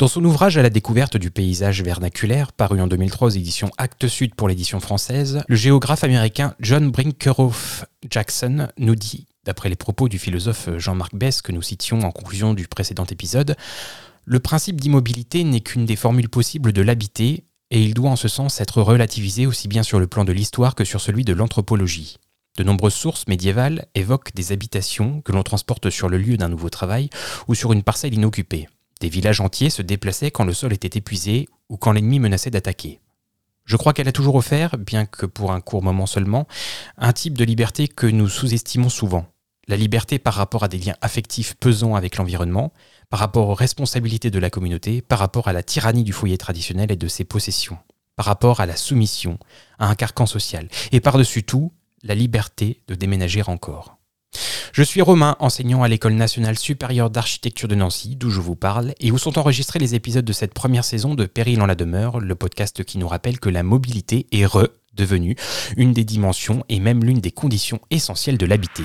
Dans son ouvrage à la découverte du paysage vernaculaire, paru en 2003 édition Actes Sud pour l'édition française, le géographe américain John Brinkerhoff Jackson nous dit, d'après les propos du philosophe Jean-Marc Bess que nous citions en conclusion du précédent épisode, le principe d'immobilité n'est qu'une des formules possibles de l'habiter, et il doit en ce sens être relativisé aussi bien sur le plan de l'histoire que sur celui de l'anthropologie. De nombreuses sources médiévales évoquent des habitations que l'on transporte sur le lieu d'un nouveau travail ou sur une parcelle inoccupée. Des villages entiers se déplaçaient quand le sol était épuisé ou quand l'ennemi menaçait d'attaquer. Je crois qu'elle a toujours offert, bien que pour un court moment seulement, un type de liberté que nous sous-estimons souvent. La liberté par rapport à des liens affectifs pesants avec l'environnement, par rapport aux responsabilités de la communauté, par rapport à la tyrannie du foyer traditionnel et de ses possessions, par rapport à la soumission, à un carcan social, et par-dessus tout, la liberté de déménager encore. Je suis Romain, enseignant à l'École nationale supérieure d'architecture de Nancy, d'où je vous parle, et où sont enregistrés les épisodes de cette première saison de Péril en la demeure, le podcast qui nous rappelle que la mobilité est redevenue une des dimensions et même l'une des conditions essentielles de l'habiter.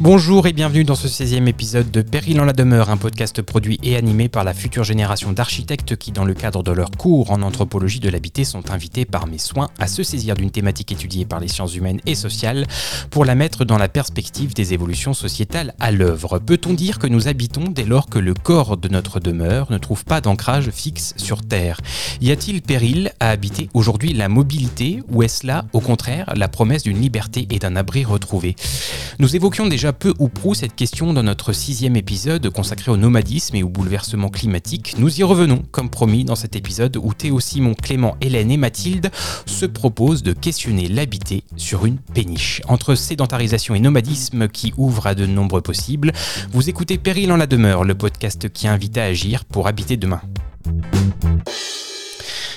Bonjour et bienvenue dans ce 16e épisode de Péril en la demeure, un podcast produit et animé par la future génération d'architectes qui, dans le cadre de leur cours en anthropologie de l'habité, sont invités par mes soins à se saisir d'une thématique étudiée par les sciences humaines et sociales pour la mettre dans la perspective des évolutions sociétales à l'œuvre. Peut-on dire que nous habitons dès lors que le corps de notre demeure ne trouve pas d'ancrage fixe sur Terre? Y a-t-il péril à habiter aujourd'hui la mobilité ou est-ce là, au contraire, la promesse d'une liberté et d'un abri retrouvé peu ou prou cette question dans notre sixième épisode consacré au nomadisme et au bouleversement climatique. Nous y revenons, comme promis, dans cet épisode où Théo, Simon, Clément, Hélène et Mathilde se proposent de questionner l'habiter sur une péniche. Entre sédentarisation et nomadisme qui ouvre à de nombreux possibles, vous écoutez Péril en la demeure, le podcast qui invite à agir pour habiter demain.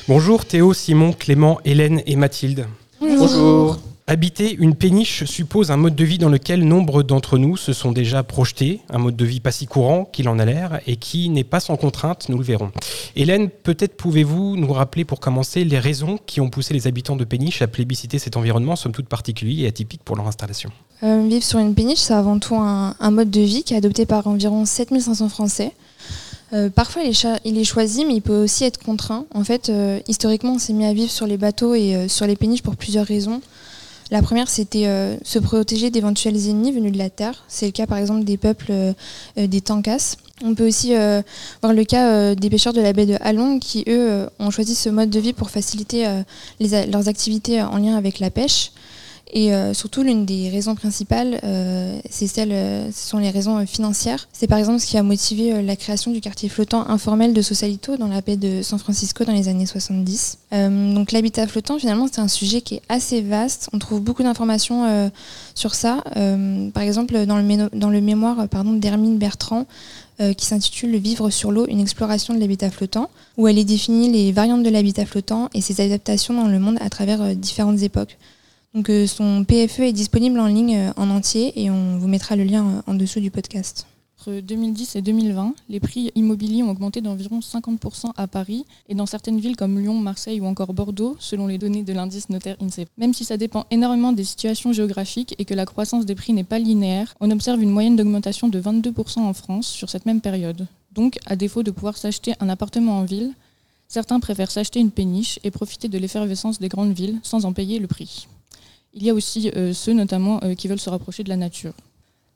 Bonjour Théo, Simon, Clément, Hélène et Mathilde. Bonjour. Habiter une péniche suppose un mode de vie dans lequel nombre d'entre nous se sont déjà projetés, un mode de vie pas si courant qu'il en a l'air et qui n'est pas sans contrainte, nous le verrons. Hélène, peut-être pouvez-vous nous rappeler pour commencer les raisons qui ont poussé les habitants de péniche à plébisciter cet environnement, somme toute particulier et atypique pour leur installation? Euh, Vivre sur une péniche, c'est avant tout un, mode de vie qui est adopté par environ 7500 Français. Euh, parfois, il est, choisi, mais il peut aussi être contraint. En fait, euh, historiquement, on s'est mis à vivre sur les bateaux et sur les péniches pour plusieurs raisons. La première, c'était euh, se protéger d'éventuels ennemis venus de la Terre. C'est le cas par exemple des peuples euh, euh, des Tankas. On peut aussi voir le cas des pêcheurs de la baie de Halong qui, eux, ont choisi ce mode de vie pour faciliter leurs activités en lien avec la pêche. Et euh, surtout, l'une des raisons principales, euh, euh, ce sont les raisons financières. C'est par exemple ce qui a motivé la création du quartier flottant informel de Sausalito dans la baie de San Francisco dans les années 70. donc l'habitat flottant, finalement, c'est un sujet qui est assez vaste. On trouve beaucoup d'informations sur ça. par exemple, dans le, dans le mémoire pardon, d'Hermine Bertrand, qui s'intitule Le vivre sur l'eau, une exploration de l'habitat flottant, où elle est définie les variantes de l'habitat flottant et ses adaptations dans le monde à travers différentes époques. Donc euh, son PFE est disponible en ligne euh, en entier et on vous mettra le lien euh, en dessous du podcast. Entre 2010 et 2020, les prix immobiliers ont augmenté d'environ 50% à Paris et dans certaines villes comme Lyon, Marseille ou encore Bordeaux, selon les données de l'indice notaire INSEE. Même si ça dépend énormément des situations géographiques et que la croissance des prix n'est pas linéaire, on observe une moyenne d'augmentation de 22% en France sur cette même période. Donc, à défaut de pouvoir s'acheter un appartement en ville, certains préfèrent s'acheter une péniche et profiter de l'effervescence des grandes villes sans en payer le prix. Il y a aussi euh, ceux notamment euh, qui veulent se rapprocher de la nature.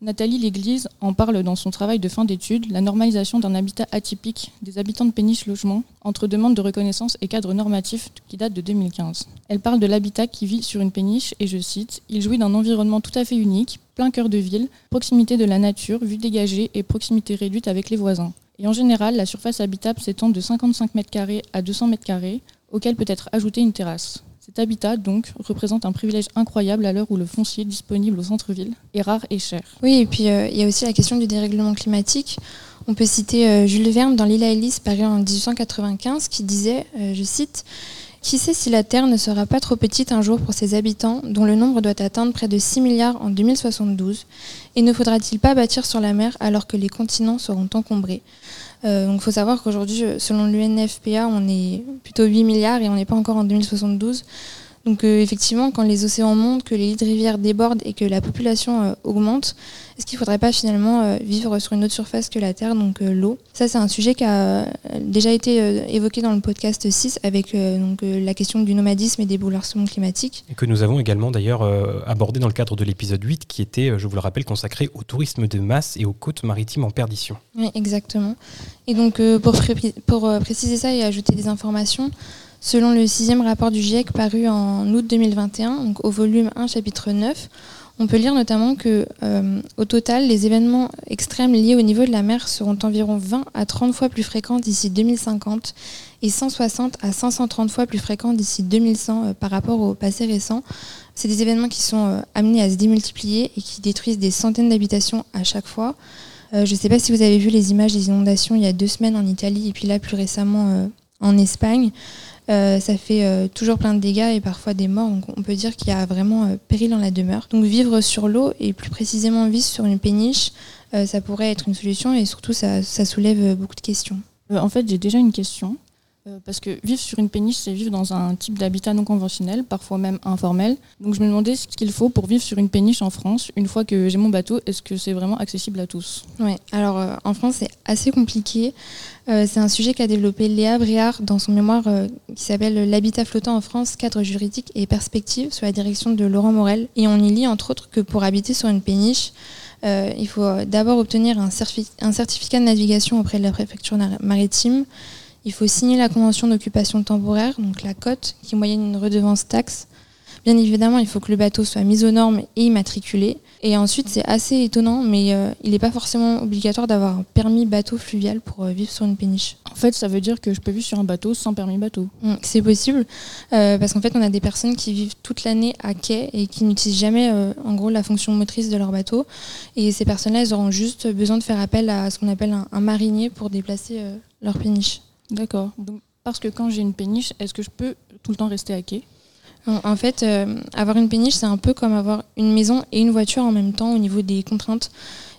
Nathalie L'Église en parle dans son travail de fin d'études, la normalisation d'un habitat atypique des habitants de péniche logement entre demande de reconnaissance et cadre normatif qui date de 2015. Elle parle de l'habitat qui vit sur une péniche et je cite Il jouit d'un environnement tout à fait unique, plein cœur de ville, proximité de la nature, vue dégagée et proximité réduite avec les voisins. Et en général, la surface habitable s'étend de 55 m2 à 200 m2, auquel peut être ajoutée une terrasse. Cet habitat, donc, représente un privilège incroyable à l'heure où le foncier disponible au centre-ville est rare et cher. Oui, et puis euh, il y a aussi la question du dérèglement climatique. On peut citer euh, Jules Verne dans L'île à paru en 1895, qui disait, euh, je cite, Qui sait si la Terre ne sera pas trop petite un jour pour ses habitants, dont le nombre doit atteindre près de 6 milliards en 2072 Et ne faudra-t-il pas bâtir sur la mer alors que les continents seront encombrés? Euh, Donc il faut savoir qu'aujourd'hui, selon l'UNFPA, on est plutôt 8 milliards et on n'est pas encore en 2072. Donc euh, effectivement, quand les océans montent, que les lits de rivières débordent et que la population euh, augmente, est-ce qu'il ne faudrait pas finalement euh, vivre sur une autre surface que la Terre, donc l'eau? Ça, c'est un sujet qui a déjà été évoqué dans le podcast 6 avec donc, la question du nomadisme et des bouleversements climatiques. Et que nous avons également d'ailleurs abordé dans le cadre de l'épisode 8 qui était, je vous le rappelle, consacré au tourisme de masse et aux côtes maritimes en perdition. Oui, exactement. Et donc pour, pour préciser ça et ajouter des informations, Selon le sixième rapport du GIEC paru en août 2021, donc au volume 1, chapitre 9, on peut lire notamment que euh, au total, les événements extrêmes liés au niveau de la mer seront environ 20 à 30 fois plus fréquents d'ici 2050 et 160 à 530 fois plus fréquents d'ici 2100 euh, par rapport au passé récent. C'est des événements qui sont euh, amenés à se démultiplier et qui détruisent des centaines d'habitations à chaque fois. je ne sais pas si vous avez vu les images des inondations il y a deux semaines en Italie et puis là plus récemment en Espagne. Euh, ça fait euh, toujours plein de dégâts et parfois des morts. Donc on peut dire qu'il y a vraiment euh, péril dans la demeure. Donc vivre sur l'eau et plus précisément vivre sur une péniche, ça pourrait être une solution et surtout ça soulève beaucoup de questions. en fait, j'ai déjà une question. Euh, parce que vivre sur une péniche, c'est vivre dans un type d'habitat non conventionnel, parfois même informel. Donc je me demandais ce qu'il faut pour vivre sur une péniche en France. Une fois que j'ai mon bateau, est-ce que c'est vraiment accessible à tous? Oui, alors euh, en France, c'est assez compliqué. Euh, c'est un sujet qu'a développé Léa Bréard dans son mémoire qui s'appelle L'habitat flottant en France, cadre juridique et perspective, sous la direction de Laurent Morel. Et on y lit entre autres que pour habiter sur une péniche, il faut d'abord obtenir un certificat de navigation auprès de la préfecture maritime. Il faut signer la convention d'occupation temporaire, donc la cote, qui moyenne une redevance taxe. Bien évidemment, il faut que le bateau soit mis aux normes et immatriculé. Et ensuite, c'est assez étonnant, mais euh, il n'est pas forcément obligatoire d'avoir un permis bateau fluvial pour euh, vivre sur une péniche. En fait, ça veut dire que je peux vivre sur un bateau sans permis bateau. Mmh, c'est possible, euh, parce qu'en fait, on a des personnes qui vivent toute l'année à quai et qui n'utilisent jamais, en gros, la fonction motrice de leur bateau. Et ces personnes-là, elles auront juste besoin de faire appel à ce qu'on appelle un, un marinier pour déplacer leur péniche. D'accord. Donc, parce que quand j'ai une péniche, est-ce que je peux tout le temps rester à quai? En fait, euh, avoir une péniche, c'est un peu comme avoir une maison et une voiture en même temps au niveau des contraintes.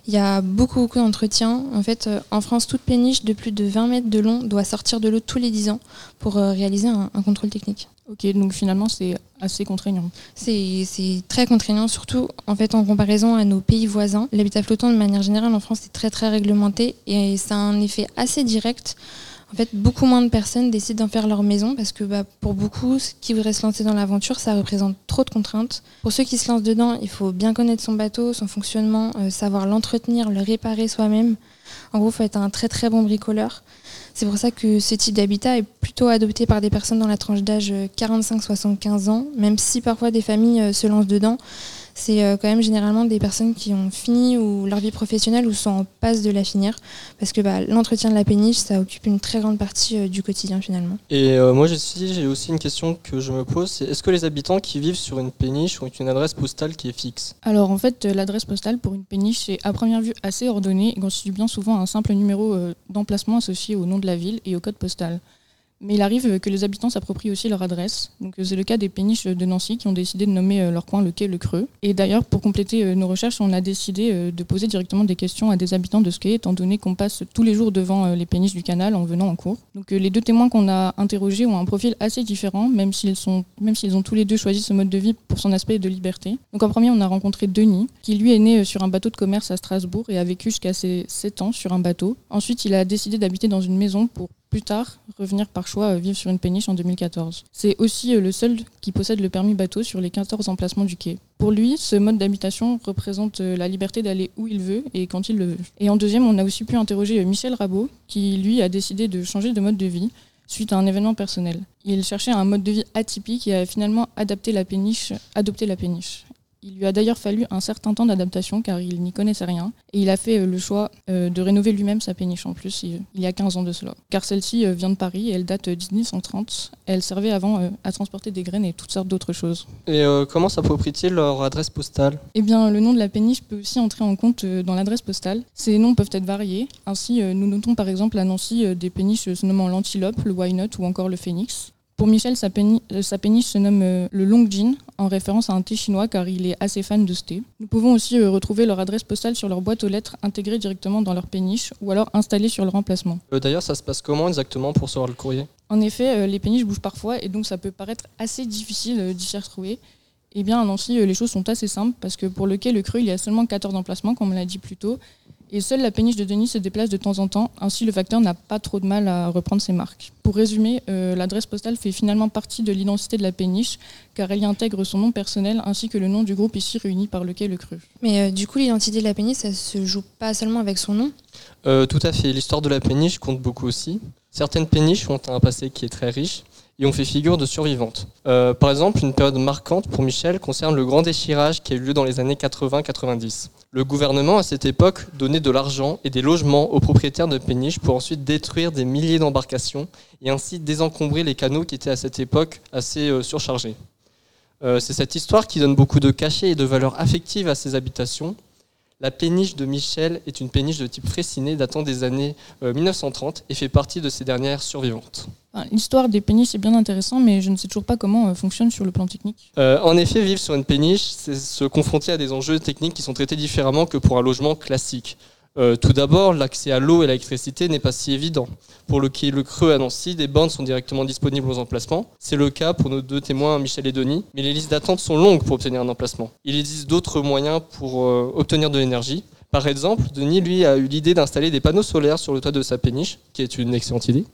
Il y a beaucoup, beaucoup d'entretien. En fait, euh, en France, toute péniche de plus de 20 mètres de long doit sortir de l'eau tous les 10 ans pour euh, réaliser un, contrôle technique. Ok, donc finalement, c'est assez contraignant. C'est très contraignant, surtout en fait en comparaison à nos pays voisins. L'habitat flottant, de manière générale, en France, est très, très réglementé et ça a un effet assez direct en fait, beaucoup moins de personnes décident d'en faire leur maison parce que bah, pour beaucoup, ceux qui voudraient se lancer dans l'aventure, ça représente trop de contraintes. Pour ceux qui se lancent dedans, il faut bien connaître son bateau, son fonctionnement, euh, savoir l'entretenir, le réparer soi-même. En gros, il faut être un très très bon bricoleur. C'est pour ça que ce type d'habitat est plutôt adopté par des personnes dans la tranche d'âge 45-75 ans, même si parfois des familles euh, se lancent dedans c'est euh, quand même généralement des personnes qui ont fini ou leur vie professionnelle ou sont en passe de la finir. Parce que bah, l'entretien de la péniche, ça occupe une très grande partie euh, du quotidien finalement. Et euh, moi, j'ai aussi une question que je me pose, c'est est-ce que les habitants qui vivent sur une péniche ont une adresse postale qui est fixe? Alors en fait, l'adresse postale pour une péniche, c'est à première vue assez ordonnée et constitue bien souvent un simple numéro d'emplacement associé au nom de la ville et au code postal. Mais il arrive que les habitants s'approprient aussi leur adresse. Donc c'est le cas des péniches de Nancy qui ont décidé de nommer euh, leur coin le quai Le Creux. Et d'ailleurs, pour compléter euh, nos recherches, on a décidé euh, de poser directement des questions à des habitants de ce quai, étant donné qu'on passe tous les jours devant les péniches du canal en venant en cours. Donc les deux témoins qu'on a interrogés ont un profil assez différent, même s'ils sont, même s'ils ont tous les deux choisi ce mode de vie pour son aspect de liberté. Donc en premier, on a rencontré Denis, qui lui est né sur un bateau de commerce à Strasbourg et a vécu jusqu'à ses 7 ans sur un bateau. Ensuite, il a décidé d'habiter dans une maison pour plus tard revenir par choix vivre sur une péniche en 2014. C'est aussi euh, le seul qui possède le permis bateau sur les 14 emplacements du quai. Pour lui, ce mode d'habitation représente euh, la liberté d'aller où il veut et quand il le veut. Et en deuxième, on a aussi pu interroger euh, Michel Rabot, qui lui a décidé de changer de mode de vie suite à un événement personnel. Il cherchait un mode de vie atypique et a finalement adapté la péniche, adopté la péniche. Il lui a d'ailleurs fallu un certain temps d'adaptation car il n'y connaissait rien et il a fait euh, le choix euh, de rénover lui-même sa péniche en plus il y a 15 ans de cela. Car celle-ci euh, vient de Paris et elle date de 1930. Elle servait avant à transporter des graines et toutes sortes d'autres choses. Et comment s'approprie-t-il leur adresse postale? Eh bien, le nom de la péniche peut aussi entrer en compte dans l'adresse postale. Ces noms peuvent être variés. Ainsi, nous notons par exemple à Nancy des péniches se nommant l'Antilope, le Why Not ou encore le Phénix. Pour Michel, sa, péni- euh, sa péniche se nomme euh, le Long Jin, en référence à un thé chinois car il est assez fan de ce thé. Nous pouvons aussi euh, retrouver leur adresse postale sur leur boîte aux lettres intégrée directement dans leur péniche ou alors installée sur leur emplacement. D'ailleurs, ça se passe comment exactement pour recevoir le courrier? En effet, les péniches bougent parfois et donc ça peut paraître assez difficile d'y s'y retrouver. Eh bien, à Nancy, les choses sont assez simples parce que pour le quai Le Creux, il y a seulement 14 emplacements, comme on l'a dit plus tôt. Et seule la péniche de Denis se déplace de temps en temps, ainsi le facteur n'a pas trop de mal à reprendre ses marques. Pour résumer, euh, l'adresse postale fait finalement partie de l'identité de la péniche, car elle y intègre son nom personnel ainsi que le nom du groupe ici réuni par le quai Le Creux. Mais euh, du coup, l'identité de la péniche, ça se joue pas seulement avec son nom? Euh, Tout à fait, l'histoire de la péniche compte beaucoup aussi. Certaines péniches ont un passé qui est très riche et ont fait figure de survivantes. Euh, par exemple, une période marquante pour Michel concerne le grand déchirage qui a eu lieu dans les années 80-90. Le gouvernement, à cette époque, donnait de l'argent et des logements aux propriétaires de péniches pour ensuite détruire des milliers d'embarcations et ainsi désencombrer les canaux qui étaient à cette époque assez euh, surchargés. Euh, C'est cette histoire qui donne beaucoup de cachet et de valeur affective à ces habitations. La péniche de Michel est une péniche de type Fraissinet datant des années euh, 1930 et fait partie de ces dernières survivantes. L'histoire des péniches est bien intéressante, mais je ne sais toujours pas comment euh, fonctionne sur le plan technique. Euh, en effet, vivre sur une péniche, c'est se confronter à des enjeux techniques qui sont traités différemment que pour un logement classique. Euh, tout d'abord, l'accès à l'eau et à l'électricité n'est pas si évident. Pour le quai Le Creux à Nancy, des bornes sont directement disponibles aux emplacements. C'est le cas pour nos deux témoins, Michel et Denis, mais les listes d'attente sont longues pour obtenir un emplacement. Il existe d'autres moyens pour euh, obtenir de l'énergie. Par exemple, Denis, lui, a eu l'idée d'installer des panneaux solaires sur le toit de sa péniche, qui est une excellente idée.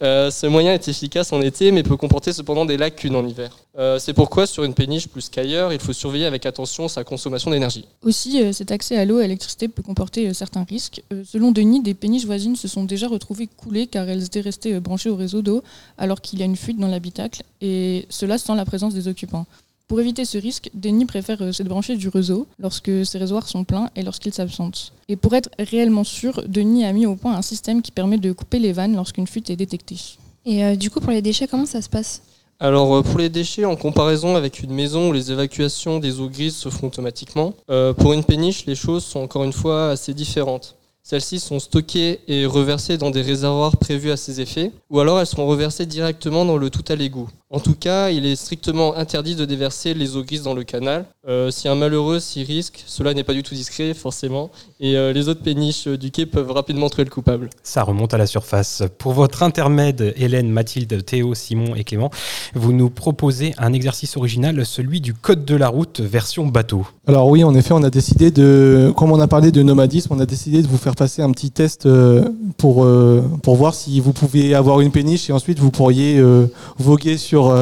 Euh, ce moyen est efficace en été, mais peut comporter cependant des lacunes en hiver. Euh, c'est pourquoi, sur une péniche plus qu'ailleurs, il faut surveiller avec attention sa consommation d'énergie. Aussi, euh, cet accès à l'eau et à l'électricité peut comporter certains risques. Selon Denis, des péniches voisines se sont déjà retrouvées coulées car elles étaient restées branchées au réseau d'eau alors qu'il y a une fuite dans l'habitacle, et cela sans la présence des occupants. Pour éviter ce risque, Denis préfère euh, se débrancher du réseau lorsque ses réservoirs sont pleins et lorsqu'il s'absente. Et pour être réellement sûr, Denis a mis au point un système qui permet de couper les vannes lorsqu'une fuite est détectée. Et euh, du coup, pour les déchets, comment ça se passe? Alors euh, pour les déchets, en comparaison avec une maison où les évacuations des eaux grises se font automatiquement, euh, pour une péniche, les choses sont encore une fois assez différentes. Celles-ci sont stockées et reversées dans des réservoirs prévus à ces effets, ou alors elles seront reversées directement dans le tout à l'égout. En tout cas, il est strictement interdit de déverser les eaux grises dans le canal. Euh, si un malheureux s'y risque, cela n'est pas du tout discret, forcément, et euh, les autres péniches du quai peuvent rapidement trouver le coupable. Ça remonte à la surface. Pour votre intermède, Hélène, Mathilde, Théo, Simon et Clément, vous nous proposez un exercice original, celui du code de la route version bateau. Alors oui, en effet, on a décidé de, comme on a parlé de nomadisme, on a décidé de vous faire passer un petit test euh, pour, euh, pour voir si vous pouvez avoir une péniche et ensuite vous pourriez euh, voguer sur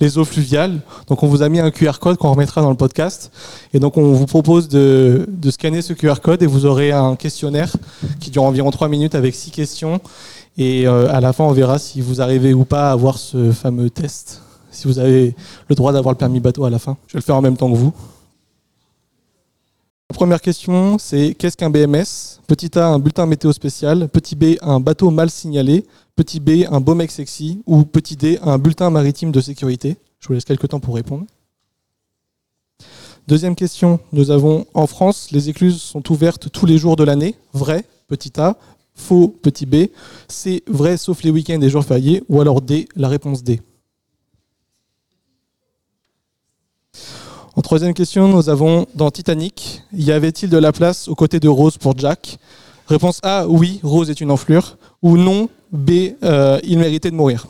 les eaux fluviales. Donc on vous a mis un QR code qu'on remettra dans le podcast. Et donc on vous propose de, de scanner ce QR code et vous aurez un questionnaire qui dure environ 3 minutes avec 6 questions. Et à la fin, on verra si vous arrivez ou pas à avoir ce fameux test. Si vous avez le droit d'avoir le permis bateau à la fin. Je vais le faire en même temps que vous. La première question, c'est qu'est-ce qu'un BMS Petit A, un bulletin météo spécial. Petit B, un bateau mal signalé. Petit B, un beau mec sexy. Ou petit D, un bulletin maritime de sécurité. Je vous laisse quelques temps pour répondre. Deuxième question, nous avons en France, les écluses sont ouvertes tous les jours de l'année. Vrai, petit A. Faux, petit B. C, vrai sauf les week-ends et jours fériés. Ou alors D, la réponse D. En troisième question, nous avons dans Titanic, y avait-il de la place aux côtés de Rose pour Jack? Réponse A, oui, Rose est une enflure. Ou non, B, euh, il méritait de mourir.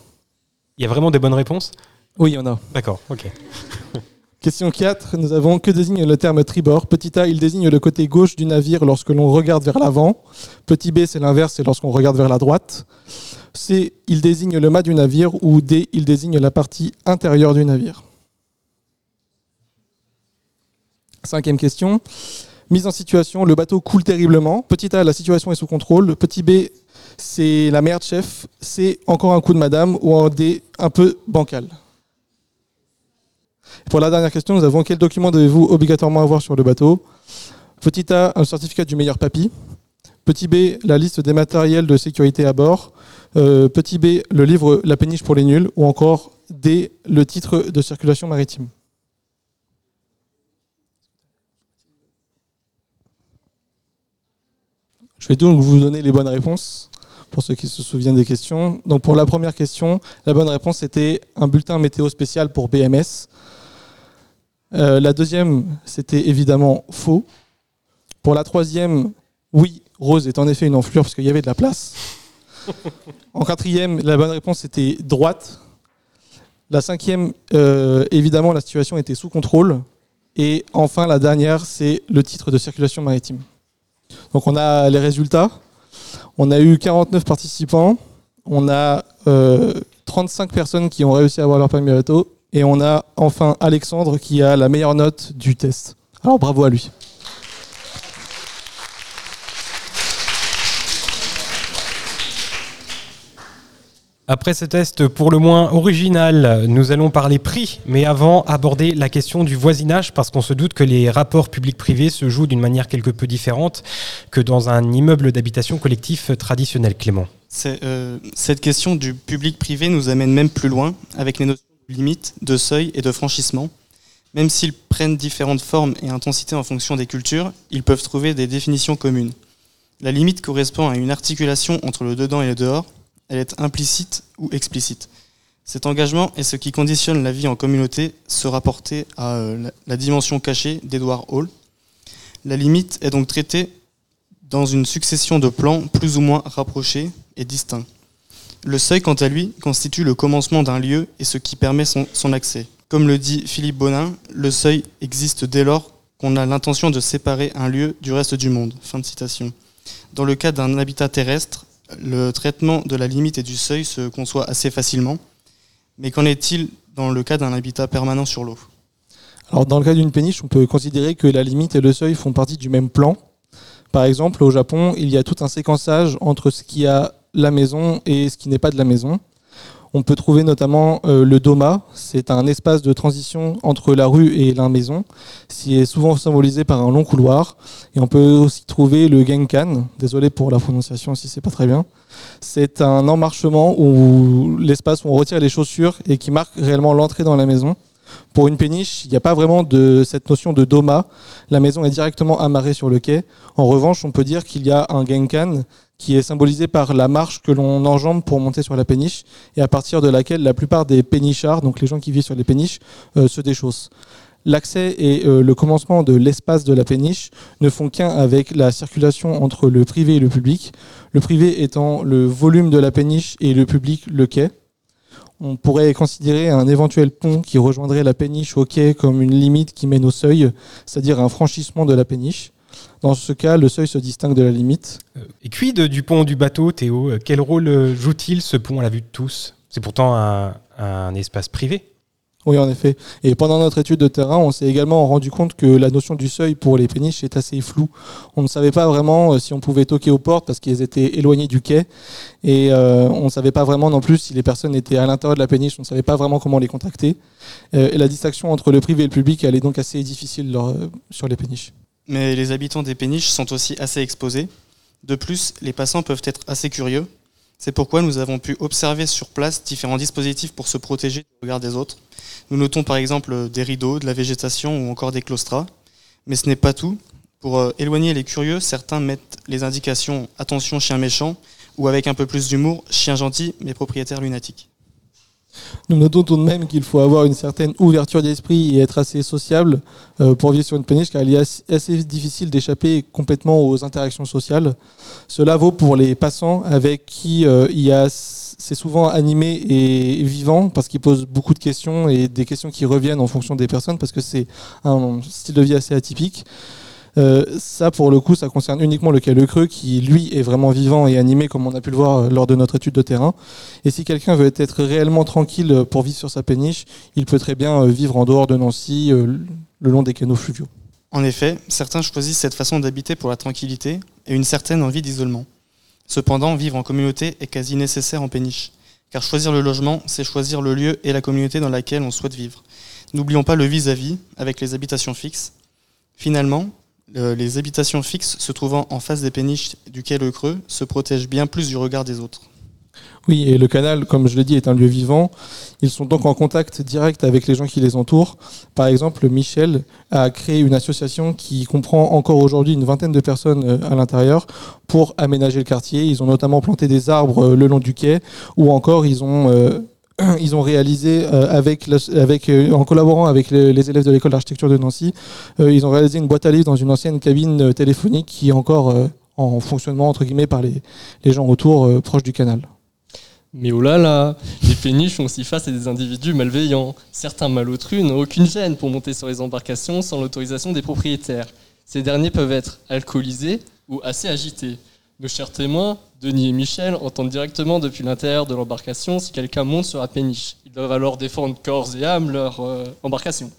Il y a vraiment des bonnes réponses? Oui, il y en a. D'accord, ok. Question 4, nous avons que désigne le terme tribord? Petit A, il désigne le côté gauche du navire lorsque l'on regarde vers l'avant. Petit B, c'est l'inverse, c'est lorsqu'on regarde vers la droite. C, il désigne le mât du navire. Ou D, il désigne la partie intérieure du navire. Cinquième question. Mise en situation, le bateau coule terriblement. Petit A, la situation est sous contrôle. Petit B, c'est la merde, chef. C, encore un coup de madame. Ou en D, un peu bancal. Pour la dernière question, nous avons quel document devez-vous obligatoirement avoir sur le bateau? Petit A, un certificat du meilleur papy. Petit B, la liste des matériels de sécurité à bord. Euh, petit B, le livre La péniche pour les nuls. Ou encore D, le titre de circulation maritime. Je vais donc vous donner les bonnes réponses. pour ceux qui se souviennent des questions. Donc pour la première question, la bonne réponse était un bulletin météo spécial pour BMS. Euh, la deuxième, c'était évidemment faux. Pour la troisième, oui, Rose est en effet une enflure parce qu'il y avait de la place. En quatrième, la bonne réponse était droite. La cinquième, euh, évidemment, la situation était sous contrôle. Et enfin, la dernière, c'est le titre de circulation maritime. Donc on a les résultats. On a eu 49 participants. On a euh, 35 personnes qui ont réussi à avoir leur permis bateau. Et on a enfin Alexandre qui a la meilleure note du test. Alors bravo à lui. Après ce test pour le moins original, nous allons parler prix, mais avant aborder la question du voisinage, parce qu'on se doute que les rapports publics-privés se jouent d'une manière quelque peu différente que dans un immeuble d'habitation collectif traditionnel, Clément. Euh, cette question du public-privé nous amène même plus loin, avec les notions de limite, de seuil et de franchissement. Même s'ils prennent différentes formes et intensités en fonction des cultures, ils peuvent trouver des définitions communes. La limite correspond à une articulation entre le dedans et le dehors, elle est implicite ou explicite. Cet engagement est ce qui conditionne la vie en communauté, se rapporter à euh, la- dimension cachée d'Edward Hall. La limite est donc traitée dans une succession de plans plus ou moins rapprochés et distincts. Le seuil, quant à lui, constitue le commencement d'un lieu et ce qui permet son, son accès. Comme le dit Philippe Bonin, le seuil existe dès lors qu'on a l'intention de séparer un lieu du reste du monde. Fin de citation. Dans le cas d'un habitat terrestre, le traitement de la limite et du seuil se conçoit assez facilement. Mais qu'en est-il dans le cas d'un habitat permanent sur l'eau? Alors dans le cas d'une péniche, on peut considérer que la limite et le seuil font partie du même plan. Par exemple, au Japon, il y a tout un séquençage entre ce qui a la maison et ce qui n'est pas de la maison. On peut trouver notamment euh, le doma, c'est un espace de transition entre la rue et la maison, qui est souvent symbolisé par un long couloir. Et on peut aussi trouver le genkan, désolé pour la prononciation si c'est pas très bien. C'est un emmarchement où l'espace où on retire les chaussures et qui marque réellement l'entrée dans la maison. Pour une péniche, il n'y a pas vraiment de cette notion de doma. La maison est directement amarrée sur le quai. En revanche, on peut dire qu'il y a un genkan qui est symbolisé par la marche que l'on enjambe pour monter sur la péniche et à partir de laquelle la plupart des pénichards, donc les gens qui vivent sur les péniches, euh, se déchaussent. L'accès et euh, le commencement de l'espace de la péniche ne font qu'un avec la circulation entre le privé et le public. Le privé étant le volume de la péniche et le public le quai. On pourrait considérer un éventuel pont qui rejoindrait la péniche au quai comme une limite qui mène au seuil, c'est-à-dire un franchissement de la péniche. Dans ce cas, le seuil se distingue de la limite. Et quid du pont du bateau, Théo Quel rôle euh, joue-t-il ce pont à la vue de tous? C'est pourtant un, un espace privé. Oui, en effet. Et pendant notre étude de terrain, on s'est également rendu compte que la notion du seuil pour les péniches est assez floue. On ne savait pas vraiment euh, si on pouvait toquer aux portes parce qu'elles étaient éloignées du quai. Et euh, on ne savait pas vraiment non plus si les personnes étaient à l'intérieur de la péniche. On ne savait pas vraiment comment les contacter. Euh, et la distinction entre le privé et le public, elle est donc assez difficile euh, sur les péniches. Mais les habitants des péniches sont aussi assez exposés. De plus, les passants peuvent être assez curieux. C'est pourquoi nous avons pu observer sur place différents dispositifs pour se protéger du regard des autres. Nous notons par exemple des rideaux, de la végétation ou encore des claustras. Mais ce n'est pas tout. Pour euh, éloigner les curieux, certains mettent les indications attention chien méchant ou avec un peu plus d'humour chien gentil mais propriétaire lunatique. Nous notons tout de même qu'il faut avoir une certaine ouverture d'esprit et être assez sociable euh, pour vivre sur une péniche, car il est assez- difficile d'échapper complètement aux interactions sociales. Cela vaut pour les passants avec qui euh, c'est souvent animé et vivant parce qu'ils posent beaucoup de questions et des questions qui reviennent en fonction des personnes parce que c'est un style de vie assez atypique. Euh, ça, pour le coup, ça concerne uniquement le Le Creux qui, lui, est vraiment vivant et animé comme on a pu le voir euh, lors de notre étude de terrain. Et si quelqu'un veut être réellement tranquille euh, pour vivre sur sa péniche, il peut très bien vivre en dehors de Nancy, le long des canaux fluviaux. En effet, certains choisissent cette façon d'habiter pour la tranquillité et une certaine envie d'isolement. Cependant, vivre en communauté est quasi nécessaire en péniche, car choisir le logement, c'est choisir le lieu et la communauté dans laquelle on souhaite vivre. N'oublions pas le vis-à-vis avec les habitations fixes. Finalement, les habitations fixes se trouvant en face des péniches du quai Le Creux se protègent bien plus du regard des autres. Oui, et le canal, comme je l'ai dit, est un lieu vivant. Ils sont donc en contact direct avec les gens qui les entourent. Par exemple, Michel a créé une association qui comprend encore aujourd'hui une vingtaine de personnes euh, à l'intérieur pour aménager le quartier. Ils ont notamment planté des arbres euh, le long du quai ou encore ils ont... euh, ils ont réalisé avec, la- avec euh, en collaborant avec les, élèves de l'école d'architecture de Nancy, euh, ils ont réalisé une boîte à livres dans une ancienne cabine euh, téléphonique qui est encore euh, en fonctionnement entre guillemets par les, les gens autour euh, proches du canal. Mais oh là là, les péniches font aussi face à des individus malveillants. Certains malotrus n'ont aucune gêne pour monter sur les embarcations sans l'autorisation des propriétaires. Ces derniers peuvent être alcoolisés ou assez agités. Nos chers témoins, Denis et Michel, entendent directement depuis l'intérieur de l'embarcation si quelqu'un monte sur la péniche. Ils doivent alors défendre corps et âme leur euh, embarcation.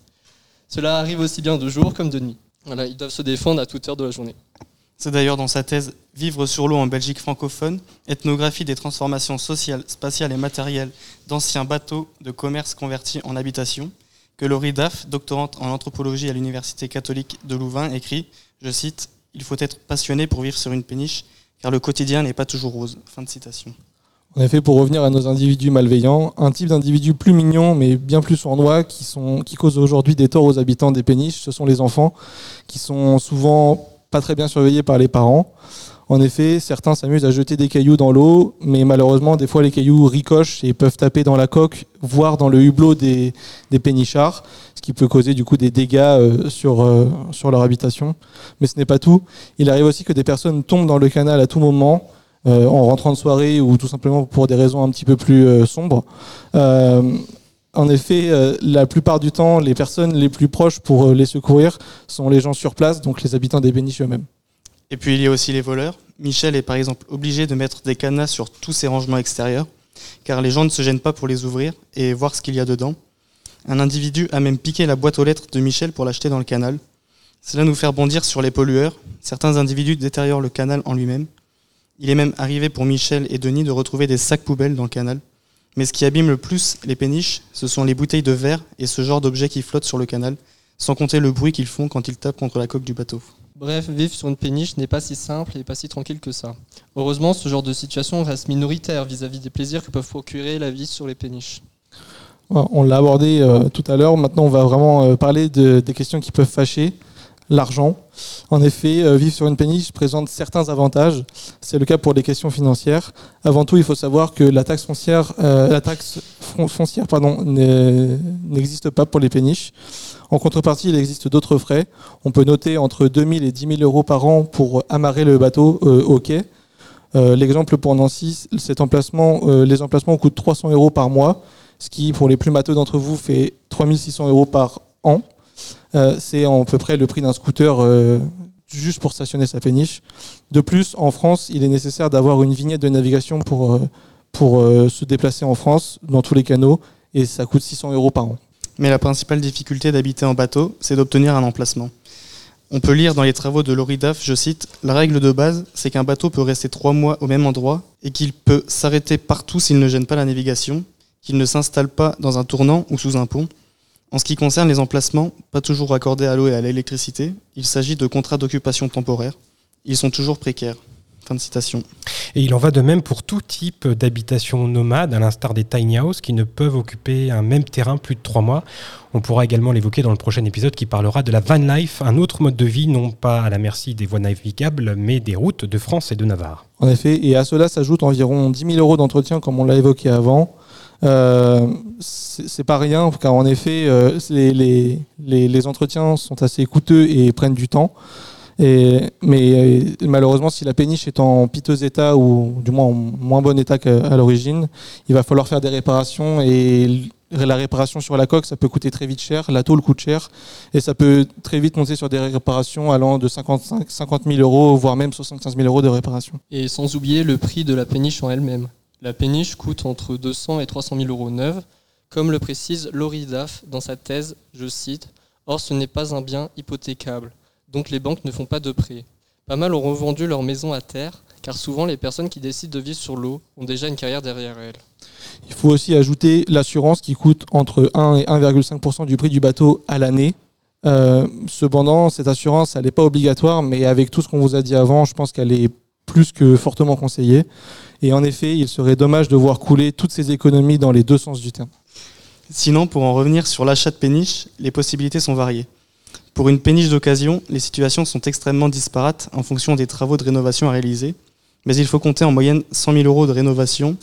Cela arrive aussi bien de jour comme de nuit. Voilà, ils doivent se défendre à toute heure de la journée. C'est d'ailleurs dans sa thèse Vivre sur l'eau en Belgique francophone, ethnographie des transformations sociales, spatiales et matérielles d'anciens bateaux de commerce convertis en habitation, que Laurie Daff, doctorante en anthropologie à l'Université catholique de Louvain, écrit, je cite, Il faut être passionné pour vivre sur une péniche, car le quotidien n'est pas toujours rose. Fin de citation. En effet, pour revenir à nos individus malveillants, un type d'individu plus mignon mais bien plus sournois qui, sont, qui cause aujourd'hui des torts aux habitants des péniches, ce sont les enfants qui sont souvent pas très bien surveillés par les parents. En effet, certains s'amusent à jeter des cailloux dans l'eau, mais malheureusement, des fois, les cailloux ricochent et peuvent taper dans la coque, voire dans le hublot des, pénichards, ce qui peut causer du coup des dégâts euh, sur, euh, sur leur habitation. Mais ce n'est pas tout. Il arrive aussi que des personnes tombent dans le canal à tout moment, euh, en rentrant de soirée ou tout simplement pour des raisons un petit peu plus sombres. En effet, la plupart du temps, les personnes les plus proches pour les secourir sont les gens sur place, donc les habitants des péniches eux-mêmes. Et puis il y a aussi les voleurs. Michel est par exemple obligé de mettre des cadenas sur tous ses rangements extérieurs, car les gens ne se gênent pas pour les ouvrir et voir ce qu'il y a dedans. Un individu a même piqué la boîte aux lettres de Michel pour l'acheter dans le canal. Cela nous fait rebondir sur les pollueurs. Certains individus détériorent le canal en lui-même. Il est même arrivé pour Michel et Denis de retrouver des sacs poubelles dans le canal. Mais ce qui abîme le plus les péniches, ce sont les bouteilles de verre et ce genre d'objets qui flottent sur le canal, sans compter le bruit qu'ils font quand ils tapent contre la coque du bateau. Bref, vivre sur une péniche n'est pas si simple et pas si tranquille que ça. Heureusement, ce genre de situation reste minoritaire vis-à-vis des plaisirs que peuvent procurer la vie sur les péniches. On l'a abordé euh, tout à l'heure. Maintenant, on va vraiment euh, parler de- des questions qui peuvent fâcher. L'argent. En effet, euh, vivre sur une péniche présente certains avantages. C'est le cas pour les questions financières. Avant tout, il faut savoir que la taxe foncière, euh, la taxe foncière pardon, n'existe pas pour les péniches. En contrepartie, il existe d'autres frais. On peut noter entre 2000 et 10 000 euros par an pour amarrer le bateau euh, au quai. Euh, L'exemple pour Nancy, cet emplacement, euh, les emplacements coûtent 300 euros par mois ce qui, pour les plus matheux d'entre vous, fait 3600 euros par an. Euh, c'est à peu près le prix d'un scooter euh, juste pour stationner sa péniche. De plus, en France, il est nécessaire d'avoir une vignette de navigation pour, euh, pour se déplacer en France, dans tous les canaux, et ça coûte 600 euros par an. Mais la principale difficulté d'habiter en bateau, c'est d'obtenir un emplacement. On peut lire dans les travaux de Laurie Daff, je cite, La règle de base, c'est qu'un bateau peut rester trois mois au même endroit et qu'il peut s'arrêter partout s'il ne gêne pas la navigation, qu'il ne s'installe pas dans un tournant ou sous un pont. En ce qui concerne les emplacements, pas toujours raccordés à l'eau et à l'électricité, il s'agit de contrats d'occupation temporaire. Ils sont toujours précaires. Fin de citation. Et il en va de même pour tout type d'habitation nomade, à l'instar des tiny houses qui ne peuvent occuper un même terrain plus de trois mois. On pourra également l'évoquer dans le prochain épisode qui parlera de la van life, un autre mode de vie non pas à la merci des voies navigables, mais des routes de France et de Navarre. En effet, et à cela s'ajoutent environ 10 000 euros d'entretien, comme on l'a évoqué avant. Euh, c'est pas rien, car en effet, euh, les, les, les, les entretiens sont assez coûteux et prennent du temps. Et, mais euh, malheureusement, si la péniche est en piteux état ou du moins en moins bon état qu'à l'origine, il va falloir faire des réparations et la réparation sur la coque, ça peut coûter très vite cher, la tôle coûte cher et ça peut très vite monter sur des réparations allant de 55, 50 000 euros, voire même 75 000 euros de réparation. Et sans oublier le prix de la péniche en elle-même. La péniche coûte entre 200 et 300 000 euros neuve, comme le précise Laurie Daff dans sa thèse, je cite, Or ce n'est pas un bien hypothécable, donc les banques ne font pas de prêts. Pas mal ont revendu leur maison à terre, car souvent les personnes qui décident de vivre sur l'eau ont déjà une carrière derrière elles. Il faut aussi ajouter l'assurance qui coûte entre 1 et 1,5% du prix du bateau à l'année. Euh, cependant, cette assurance, elle n'est pas obligatoire, mais avec tout ce qu'on vous a dit avant, je pense qu'elle est plus que fortement conseillée. Et en effet, il serait dommage de voir couler toutes ces économies dans les deux sens du terme. Sinon, pour en revenir sur l'achat de péniches, les possibilités sont variées. Pour une péniche d'occasion, les situations sont extrêmement disparates en fonction des travaux de rénovation à réaliser, mais il faut compter en moyenne 100 000 euros de rénovation,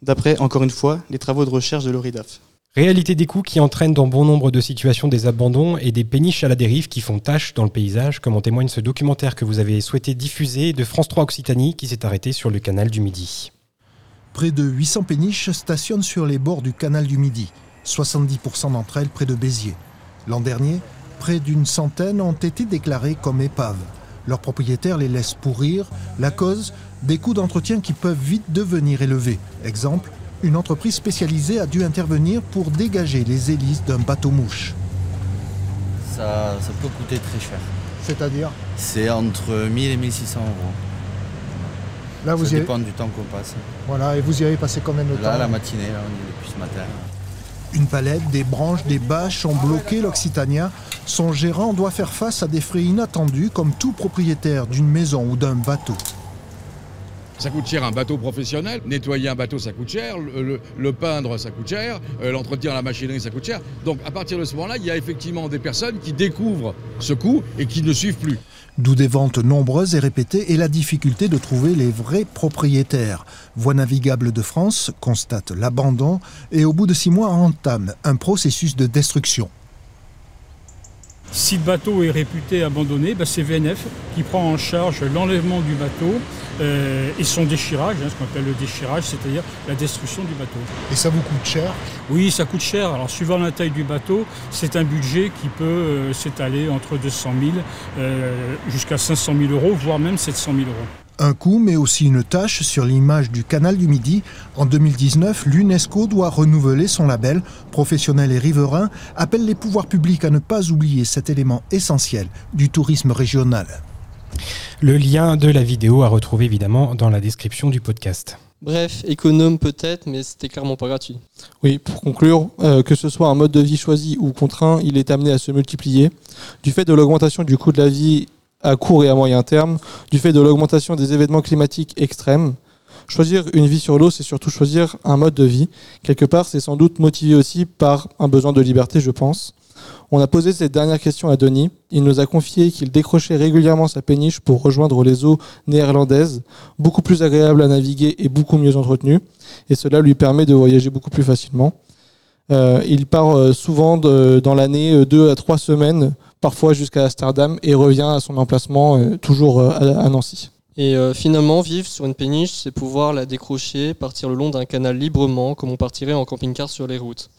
d'après, encore une fois, les travaux de recherche de l'ORIDAF. Réalité des coûts qui entraîne dans bon nombre de situations des abandons et des péniches à la dérive qui font tâche dans le paysage, comme en témoigne ce documentaire que vous avez souhaité diffuser de France 3 Occitanie qui s'est arrêté sur le canal du Midi. Près de 800 péniches stationnent sur les bords du canal du Midi, 70% d'entre elles près de Béziers. L'an dernier, près d'une centaine ont été déclarées comme épaves. Leurs propriétaires les laissent pourrir. La cause Des coûts d'entretien qui peuvent vite devenir élevés. Exemple, une entreprise spécialisée a dû intervenir pour dégager les hélices d'un bateau-mouche. Ça, ça peut coûter très cher. C'est-à-dire C'est entre 1000 et 1600 euros. Là, vous ça y avez... dépend du temps qu'on passe. Voilà, et vous y avez passé combien de Là, temps la matinée, là, on y est depuis ce matin. Une palette, des branches, des bâches ont bloqué l'Occitania. Son gérant doit faire face à des frais inattendus comme tout propriétaire d'une maison ou d'un bateau. Ça coûte cher un bateau professionnel. Nettoyer un bateau, ça coûte cher. Le, peindre, ça coûte cher. Euh, L'entretien à la machinerie, ça coûte cher. Donc à partir de ce moment-là, il y a effectivement des personnes qui découvrent ce coût et qui ne suivent plus. D'où des ventes nombreuses et répétées et la difficulté de trouver les vrais propriétaires. Voie navigable de France constate l'abandon et au bout de six mois entame un processus de destruction. Si le bateau est réputé abandonné, bah, c'est VNF qui prend en charge l'enlèvement du bateau euh, et son déchirage, hein, ce qu'on appelle le déchirage, c'est-à-dire la destruction du bateau. Et ça vous coûte cher? Oui, ça coûte cher. Alors, suivant la taille du bateau, c'est un budget qui peut euh, s'étaler entre 200 000 euh, jusqu'à 500 000 euros, voire même 700 000 euros. Un coût, mais aussi une tâche sur l'image du canal du Midi. En 2019, l'UNESCO doit renouveler son label. Professionnels et riverains appellent les pouvoirs publics à ne pas oublier cet élément essentiel du tourisme régional. Le lien de la vidéo à retrouver évidemment dans la description du podcast. Bref, économe peut-être, mais c'était clairement pas gratuit. Oui, pour conclure, euh, que ce soit un mode de vie choisi ou contraint, il est amené à se multiplier. Du fait de l'augmentation du coût de la vie à court et à moyen terme, du fait de l'augmentation des événements climatiques extrêmes, choisir une vie sur l'eau, c'est surtout choisir un mode de vie. Quelque part, c'est sans doute motivé aussi par un besoin de liberté, je pense. On a posé cette dernière question à Denis. Il nous a confié qu'il décrochait régulièrement sa péniche pour rejoindre les eaux néerlandaises, beaucoup plus agréables à naviguer et beaucoup mieux entretenues. Et cela lui permet de voyager beaucoup plus facilement. Euh, il part euh, souvent dans l'année euh, deux à trois semaines, parfois jusqu'à Amsterdam, et revient à son emplacement, euh, toujours euh, à, Nancy. Et euh, finalement, vivre sur une péniche, c'est pouvoir la décrocher, partir le long d'un canal librement, comme on partirait en camping-car sur les routes.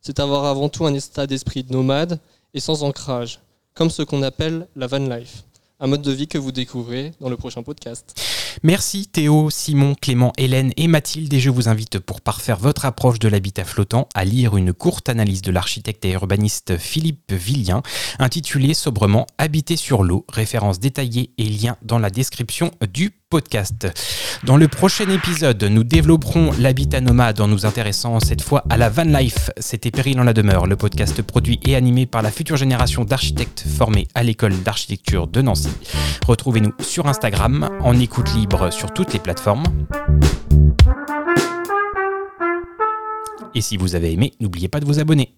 C'est avoir avant tout un état d'esprit de nomade et sans ancrage, comme ce qu'on appelle la van life. Un mode de vie que vous découvrez dans le prochain podcast. Merci Théo, Simon, Clément, Hélène et Mathilde. Et je vous invite pour parfaire votre approche de l'habitat flottant à lire une courte analyse de l'architecte et urbaniste Philippe Villien intitulée sobrement Habiter sur l'eau, référence détaillée et lien dans la description du podcast. Dans le prochain épisode, nous développerons l'habitat nomade en nous intéressant cette fois à la van life. C'était Péril en la demeure, le podcast produit et animé par la future génération d'architectes formés à l'école d'architecture de Nancy. Retrouvez-nous sur Instagram, en écoute libre sur toutes les plateformes. Et si vous avez aimé, n'oubliez pas de vous abonner.